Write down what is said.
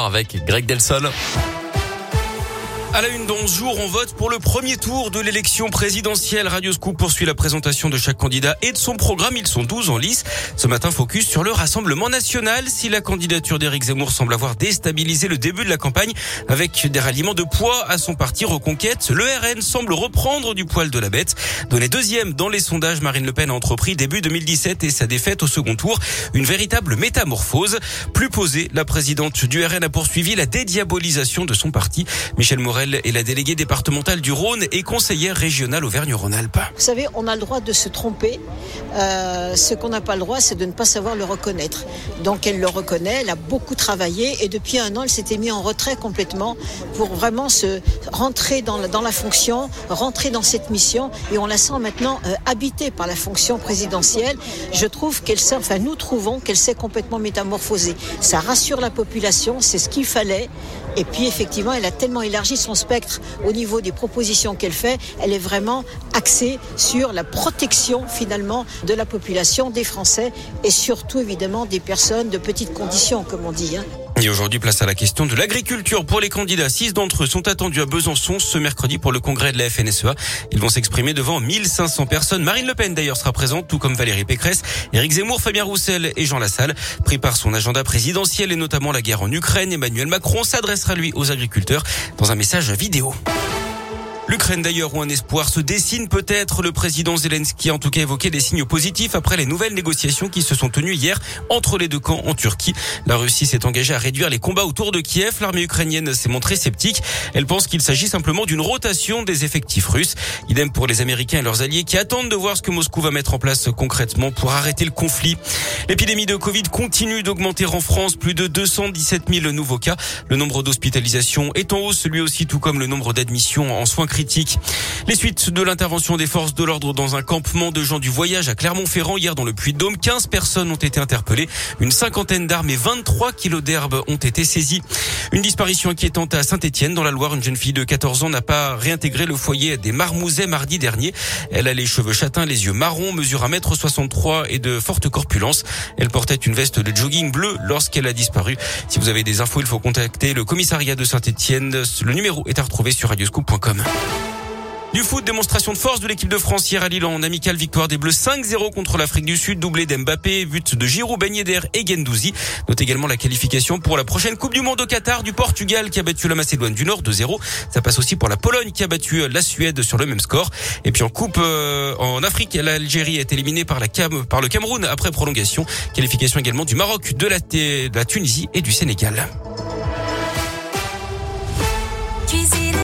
avec Greg Delsol. À la une, dans ce jour, on vote pour le premier tour de l'élection présidentielle. Radio Scoop poursuit la présentation de chaque candidat et de son programme. Ils sont 12 en lice. Ce matin, focus sur le Rassemblement national. Si la candidature d'Éric Zemmour semble avoir déstabilisé le début de la campagne avec des ralliements de poids à son parti Reconquête, le RN semble reprendre du poil de la bête. Donné deuxième dans les sondages, Marine Le Pen a entrepris début 2017 et sa défaite au second tour. Une véritable métamorphose. Plus posée, la présidente du RN a poursuivi la dédiabolisation de son parti. Michel Morel est la déléguée départementale du Rhône et conseillère régionale Auvergne-Rhône-Alpes. Vous savez, on a le droit de se tromper. Euh, ce qu'on n'a pas le droit, c'est de ne pas savoir le reconnaître. Donc elle le reconnaît, elle a beaucoup travaillé et depuis un an, elle s'était mise en retrait complètement pour vraiment se rentrer dans la, fonction, rentrer dans cette mission et on la sent maintenant euh, habitée par la fonction présidentielle. Je trouve qu'elle s'est, enfin nous trouvons qu'elle s'est complètement métamorphosée. Ça rassure la population, c'est ce qu'il fallait. Et puis effectivement, elle a tellement élargi son spectre au niveau des propositions qu'elle fait. Elle est vraiment axée sur la protection finalement de la population, des Français et surtout évidemment des personnes de petites conditions, comme on dit. Hein. Et aujourd'hui, place à la question de l'agriculture pour les candidats. Six d'entre eux sont attendus à Besançon ce mercredi pour le congrès de la FNSEA. Ils vont s'exprimer devant 1500 personnes. Marine Le Pen d'ailleurs sera présente, tout comme Valérie Pécresse, Éric Zemmour, Fabien Roussel et Jean Lassalle. Pris par son agenda présidentiel et notamment la guerre en Ukraine, Emmanuel Macron s'adressera lui aux agriculteurs dans un message vidéo. L'Ukraine d'ailleurs où un espoir se dessine peut-être. Le président Zelensky a en tout cas évoqué des signes positifs après les nouvelles négociations qui se sont tenues hier entre les deux camps en Turquie. La Russie s'est engagée à réduire les combats autour de Kiev. L'armée ukrainienne s'est montrée sceptique. Elle pense qu'il s'agit simplement d'une rotation des effectifs russes. Idem pour les Américains et leurs alliés qui attendent de voir ce que Moscou va mettre en place concrètement pour arrêter le conflit. L'épidémie de Covid continue d'augmenter en France. Plus de 217 000 nouveaux cas. Le nombre d'hospitalisations est en hausse, lui aussi, tout comme le nombre d'admissions en soins critique. Les suites de l'intervention des forces de l'ordre dans un campement de gens du voyage à Clermont-Ferrand hier dans le Puy-de-Dôme. 15 personnes ont été interpellées. Une cinquantaine d'armes et 23 kilos d'herbe ont été saisies. Une disparition inquiétante à Saint-Etienne dans la Loire. Une jeune fille de 14 ans n'a pas réintégré le foyer des Marmousets mardi dernier. Elle a les cheveux châtains, les yeux marrons, mesure 1m63 et de forte corpulence. Elle portait une veste de jogging bleu lorsqu'elle a disparu. Si vous avez des infos, il faut contacter le commissariat de Saint-Etienne. Le numéro est à retrouver sur radioscoop.com. Du foot, démonstration de force de l'équipe de France hier à Lille en amical victoire des Bleus 5-0 contre l'Afrique du Sud, doublé d'Mbappé, but de Giroud, Yedder et Gendouzi. Note également la qualification pour la prochaine Coupe du Monde au Qatar du Portugal qui a battu la Macédoine du Nord 2-0. Ça passe aussi pour la Pologne qui a battu la Suède sur le même score. Et puis en Coupe euh, en Afrique, l'Algérie est éliminée par, la Cam, par le Cameroun après prolongation. Qualification également du Maroc, de la, Tunisie et du Sénégal.